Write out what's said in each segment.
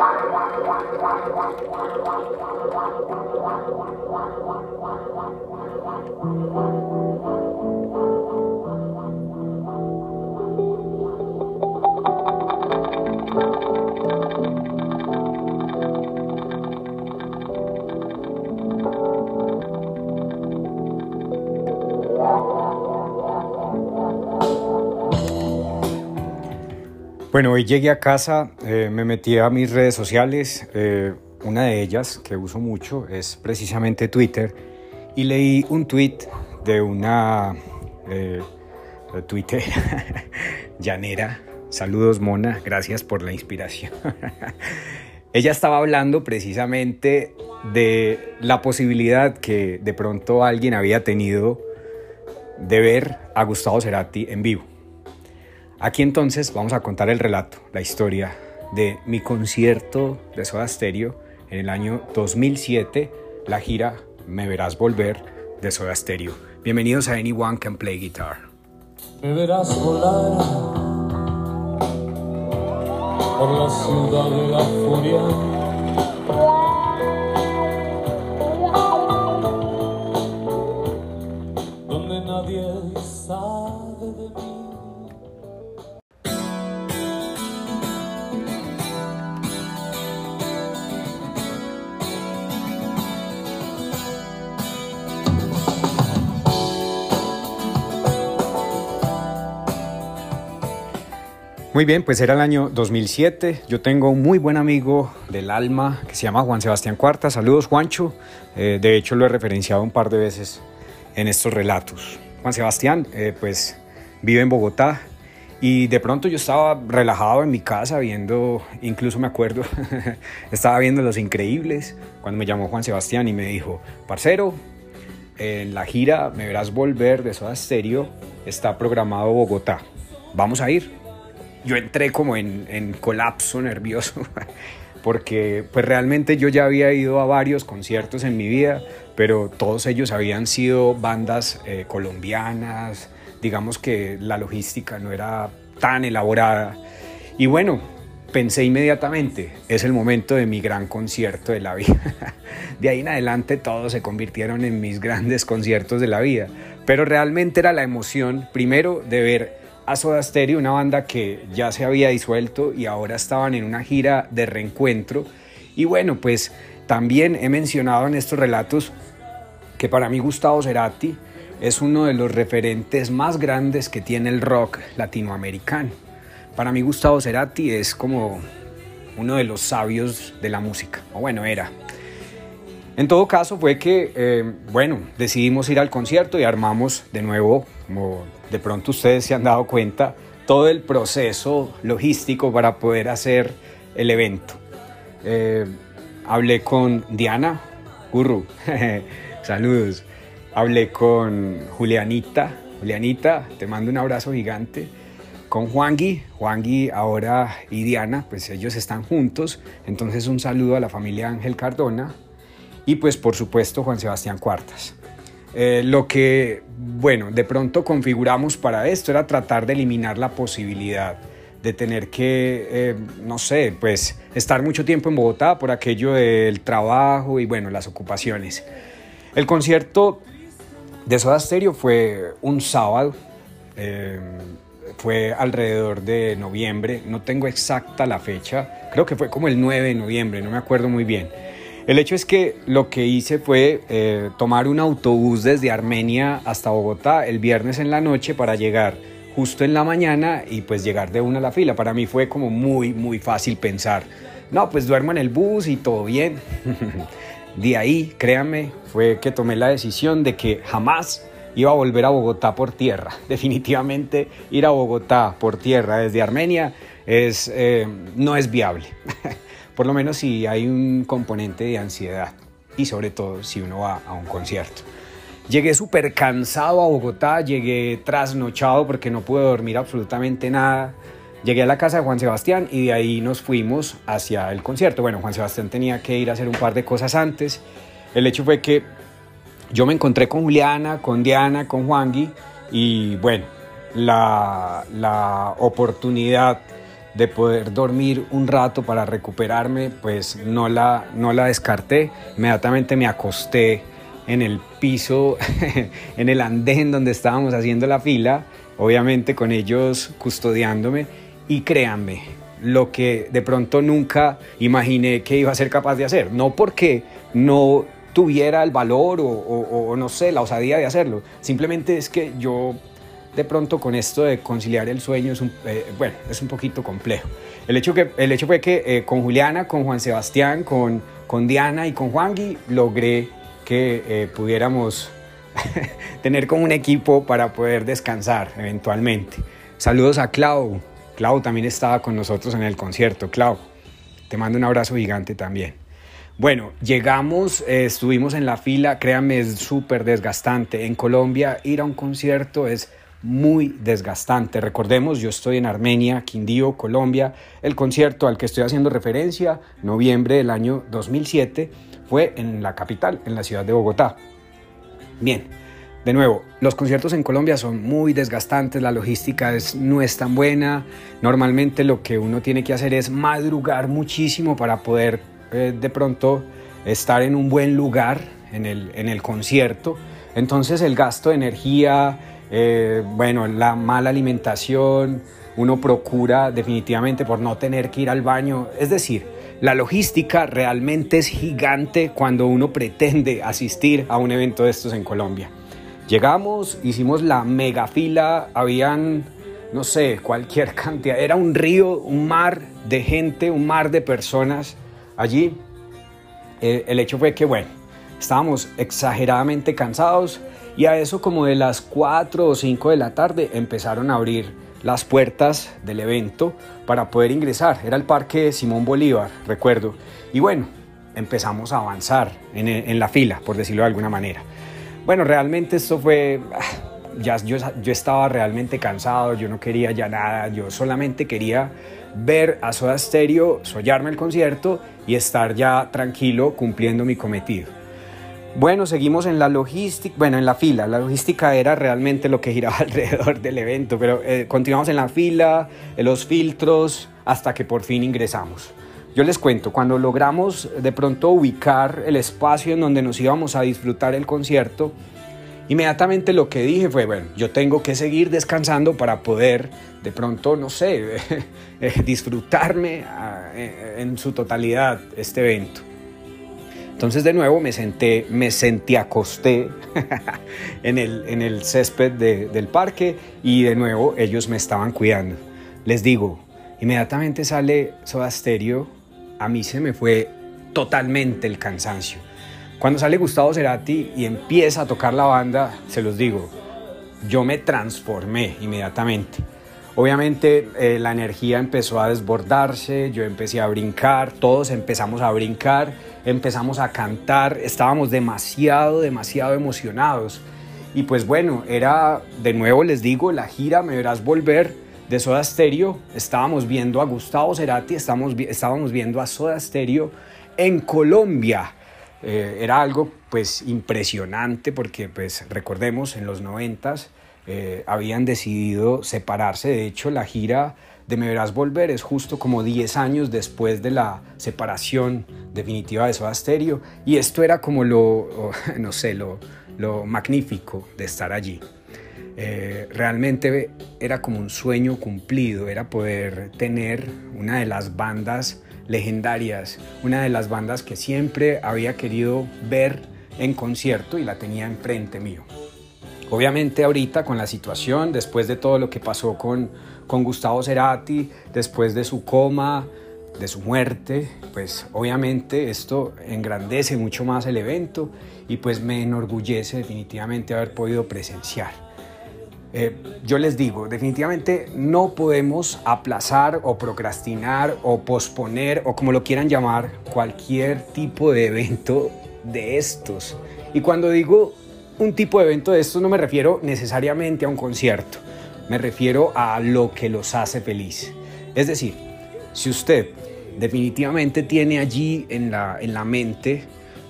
Thank you. Bueno, hoy llegué a casa, eh, me metí a mis redes sociales, eh, una de ellas que uso mucho es precisamente Twitter, y leí un tweet de una eh, Twitter llanera. Saludos Mona, gracias por la inspiración. Ella estaba hablando precisamente de la posibilidad que de pronto alguien había tenido de ver a Gustavo Cerati en vivo. Aquí entonces vamos a contar el relato, la historia de mi concierto de Soda Stereo en el año 2007, la gira Me Verás Volver de Soda Stereo. Bienvenidos a Anyone Can Play Guitar. Me verás volar por la ciudad de la furia. Muy bien, pues era el año 2007. Yo tengo un muy buen amigo del alma que se llama Juan Sebastián Cuarta. Saludos, Juancho. Eh, de hecho, lo he referenciado un par de veces en estos relatos. Juan Sebastián, eh, pues vive en Bogotá y de pronto yo estaba relajado en mi casa viendo, incluso me acuerdo, estaba viendo Los Increíbles cuando me llamó Juan Sebastián y me dijo, parcero, en la gira Me Verás Volver de Soda Stereo está programado Bogotá. Vamos a ir yo entré como en, en colapso nervioso porque pues realmente yo ya había ido a varios conciertos en mi vida, pero todos ellos habían sido bandas eh, colombianas, digamos que la logística no era tan elaborada. Y bueno, pensé inmediatamente, es el momento de mi gran concierto de la vida. De ahí en adelante todos se convirtieron en mis grandes conciertos de la vida, pero realmente era la emoción, primero, de ver a Soda Stereo, una banda que ya se había disuelto y ahora estaban en una gira de reencuentro. Y bueno, pues también he mencionado en estos relatos que para mí Gustavo Cerati es uno de los referentes más grandes que tiene el rock latinoamericano. Para mí Gustavo Cerati es como uno de los sabios de la música, o bueno, era. En todo caso fue que, eh, bueno, decidimos ir al concierto y armamos de nuevo, como de pronto ustedes se han dado cuenta, todo el proceso logístico para poder hacer el evento. Eh, hablé con Diana Gurru, saludos. Hablé con Julianita, Julianita, te mando un abrazo gigante. Con Juangui, Juangui ahora y Diana, pues ellos están juntos. Entonces un saludo a la familia Ángel Cardona y pues por supuesto Juan Sebastián Cuartas. Eh, lo que, bueno, de pronto configuramos para esto era tratar de eliminar la posibilidad de tener que, eh, no sé, pues estar mucho tiempo en Bogotá por aquello del trabajo y bueno, las ocupaciones. El concierto de Soda Stereo fue un sábado, eh, fue alrededor de noviembre, no tengo exacta la fecha, creo que fue como el 9 de noviembre, no me acuerdo muy bien. El hecho es que lo que hice fue eh, tomar un autobús desde Armenia hasta Bogotá el viernes en la noche para llegar justo en la mañana y pues llegar de una a la fila. Para mí fue como muy, muy fácil pensar, no, pues duermo en el bus y todo bien. de ahí, créanme, fue que tomé la decisión de que jamás iba a volver a Bogotá por tierra. Definitivamente ir a Bogotá por tierra desde Armenia es, eh, no es viable. por lo menos si hay un componente de ansiedad y sobre todo si uno va a un concierto. Llegué súper cansado a Bogotá, llegué trasnochado porque no pude dormir absolutamente nada. Llegué a la casa de Juan Sebastián y de ahí nos fuimos hacia el concierto. Bueno, Juan Sebastián tenía que ir a hacer un par de cosas antes. El hecho fue que yo me encontré con Juliana, con Diana, con Juangui y bueno, la, la oportunidad de poder dormir un rato para recuperarme, pues no la, no la descarté. Inmediatamente me acosté en el piso, en el andén donde estábamos haciendo la fila, obviamente con ellos custodiándome y créanme, lo que de pronto nunca imaginé que iba a ser capaz de hacer, no porque no tuviera el valor o, no sé, la osadía de hacerlo, simplemente es que yo de pronto con esto de conciliar el sueño es un, eh, bueno, es un poquito complejo. El hecho, que, el hecho fue que eh, con Juliana, con Juan Sebastián, con, con Diana y con Juangui logré que eh, pudiéramos tener como un equipo para poder descansar eventualmente. Saludos a Clau. Clau también estaba con nosotros en el concierto. Clau, te mando un abrazo gigante también. Bueno, llegamos, estuvimos en la fila, créanme, es súper desgastante. En Colombia ir a un concierto es muy desgastante. Recordemos, yo estoy en Armenia, Quindío, Colombia. El concierto al que estoy haciendo referencia, noviembre del año 2007, fue en la capital, en la ciudad de Bogotá. Bien, de nuevo, los conciertos en Colombia son muy desgastantes, la logística no es tan buena. Normalmente lo que uno tiene que hacer es madrugar muchísimo para poder eh, de pronto estar en un buen lugar en el, en el concierto. Entonces el gasto de energía, eh, bueno, la mala alimentación, uno procura definitivamente por no tener que ir al baño. Es decir, la logística realmente es gigante cuando uno pretende asistir a un evento de estos en Colombia. Llegamos, hicimos la mega fila, habían, no sé, cualquier cantidad, era un río, un mar de gente, un mar de personas allí. Eh, el hecho fue que, bueno, estábamos exageradamente cansados y a eso como de las 4 o 5 de la tarde empezaron a abrir las puertas del evento para poder ingresar. Era el Parque Simón Bolívar, recuerdo. Y bueno, empezamos a avanzar en, la fila, por decirlo de alguna manera. Bueno, realmente esto fue... Ah, ya, yo, yo estaba realmente cansado, yo no quería ya nada, yo solamente quería ver a Soda Stereo, sollarme el concierto y estar ya tranquilo cumpliendo mi cometido. Bueno, seguimos en la logística, bueno, en la fila. La logística era realmente lo que giraba alrededor del evento, pero eh, continuamos en la fila, los filtros, hasta que por fin ingresamos. Yo les cuento, cuando logramos de pronto ubicar el espacio en donde nos íbamos a disfrutar el concierto, inmediatamente lo que dije fue, bueno, yo tengo que seguir descansando para poder de pronto, no sé, eh, disfrutarme ah, en su totalidad este evento. Entonces de nuevo me senté, me sentí acosté en, el, en el césped del parque y de nuevo ellos me estaban cuidando. Les digo, inmediatamente sale Soda Stereo, a mí se me fue totalmente el cansancio. Cuando sale Gustavo Cerati y empieza a tocar la banda, se los digo, yo me transformé inmediatamente. Obviamente eh, la energía empezó a desbordarse, yo empecé a brincar, todos empezamos a brincar empezamos a cantar, estábamos demasiado, demasiado emocionados. Y pues bueno, era, de nuevo les digo, la gira Me Verás Volver de Soda Stereo. Estábamos viendo a Gustavo Cerati, estábamos, estábamos viendo a Soda Stereo en Colombia. Eh, era algo pues impresionante porque pues recordemos en los noventas eh, habían decidido separarse. De hecho, la gira de Me Verás Volver es justo como 10 años después de la separación definitiva de Soda Stereo. Y esto era como lo, no sé, lo, lo magnífico de estar allí. Eh, realmente era como un sueño cumplido, era poder tener una de las bandas legendarias, una de las bandas que siempre había querido ver en concierto y la tenía enfrente mío. Obviamente ahorita con la situación, después de todo lo que pasó con, con Gustavo Cerati, después de su coma, de su muerte, pues obviamente esto engrandece mucho más el evento y pues me enorgullece definitivamente haber podido presenciar. Eh, yo les digo, definitivamente no podemos aplazar o procrastinar o posponer o como lo quieran llamar cualquier tipo de evento de estos. Y cuando digo un tipo de evento de estos no me refiero necesariamente a un concierto, me refiero a lo que los hace feliz. Es decir, si usted definitivamente tiene allí en la, en la mente,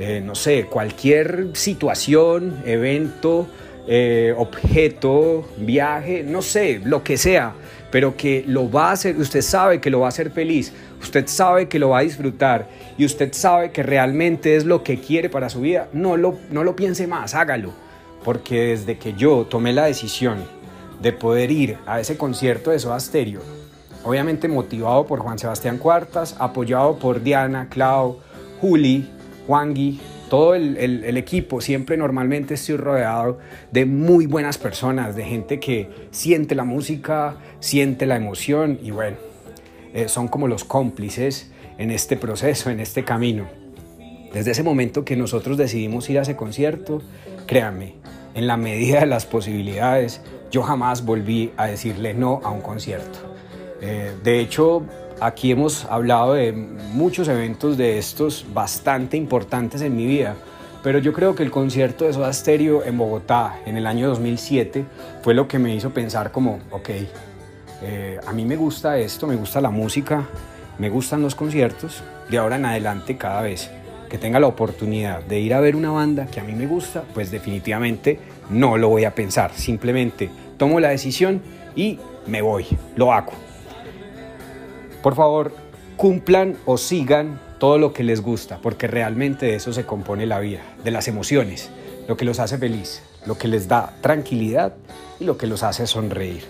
eh, no sé, cualquier situación, evento, eh, objeto, viaje, no sé, lo que sea, pero que lo va a hacer, usted sabe que lo va a hacer feliz, usted sabe que lo va a disfrutar y usted sabe que realmente es lo que quiere para su vida, no lo, no lo piense más, hágalo. Porque desde que yo tomé la decisión de poder ir a ese concierto de Soda Stereo, obviamente motivado por Juan Sebastián Cuartas, apoyado por Diana, Clau, Juli, Juangui, todo el, equipo, siempre normalmente estoy rodeado de muy buenas personas, de gente que siente la música, siente la emoción y bueno, eh, son como los cómplices en este proceso, en este camino. Desde ese momento que nosotros decidimos ir a ese concierto, créanme, en la medida de las posibilidades, yo jamás volví a decirle no a un concierto. Eh, de hecho, Aquí hemos hablado de muchos eventos de estos bastante importantes en mi vida, pero yo creo que el concierto de Soda Stereo en Bogotá en el año 2007 fue lo que me hizo pensar como, ok, eh, a mí me gusta esto, me gusta la música, me gustan los conciertos, de ahora en adelante cada vez que tenga la oportunidad de ir a ver una banda que a mí me gusta, pues definitivamente no lo voy a pensar, simplemente tomo la decisión y me voy, lo hago. Por favor, cumplan o sigan todo lo que les gusta, porque realmente de eso se compone la vida, de las emociones, lo que los hace feliz, lo que les da tranquilidad y lo que los hace sonreír.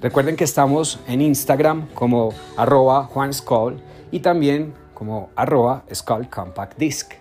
Recuerden que estamos en Instagram como arroba Juan y también como arroba Skull Compact Disc.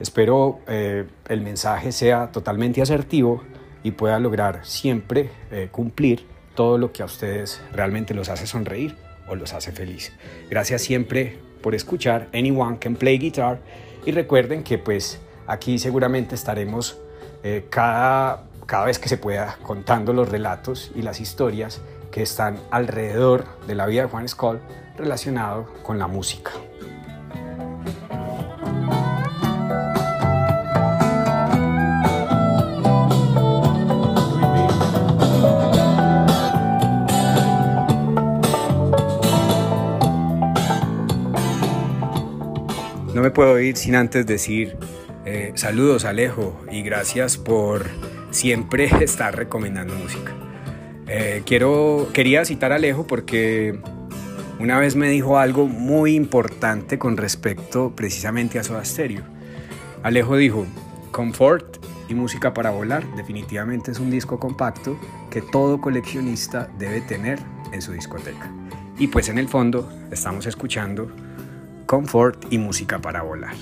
Espero eh, el mensaje sea totalmente asertivo y pueda lograr siempre eh, cumplir todo lo que a ustedes realmente los hace sonreír o los hace feliz. Gracias siempre por escuchar Anyone Can Play Guitar y recuerden que pues aquí seguramente estaremos eh, cada, cada vez que se pueda contando los relatos y las historias que están alrededor de la vida de Juan Skoll relacionado con la música. Me puedo ir sin antes decir eh, saludos Alejo y gracias por siempre estar recomendando música. Eh, quiero, quería citar a Alejo porque una vez me dijo algo muy importante con respecto precisamente a Soda Stereo. Alejo dijo, Comfort y Música para Volar definitivamente es un disco compacto que todo coleccionista debe tener en su discoteca. Y pues en el fondo estamos escuchando confort y música para volar.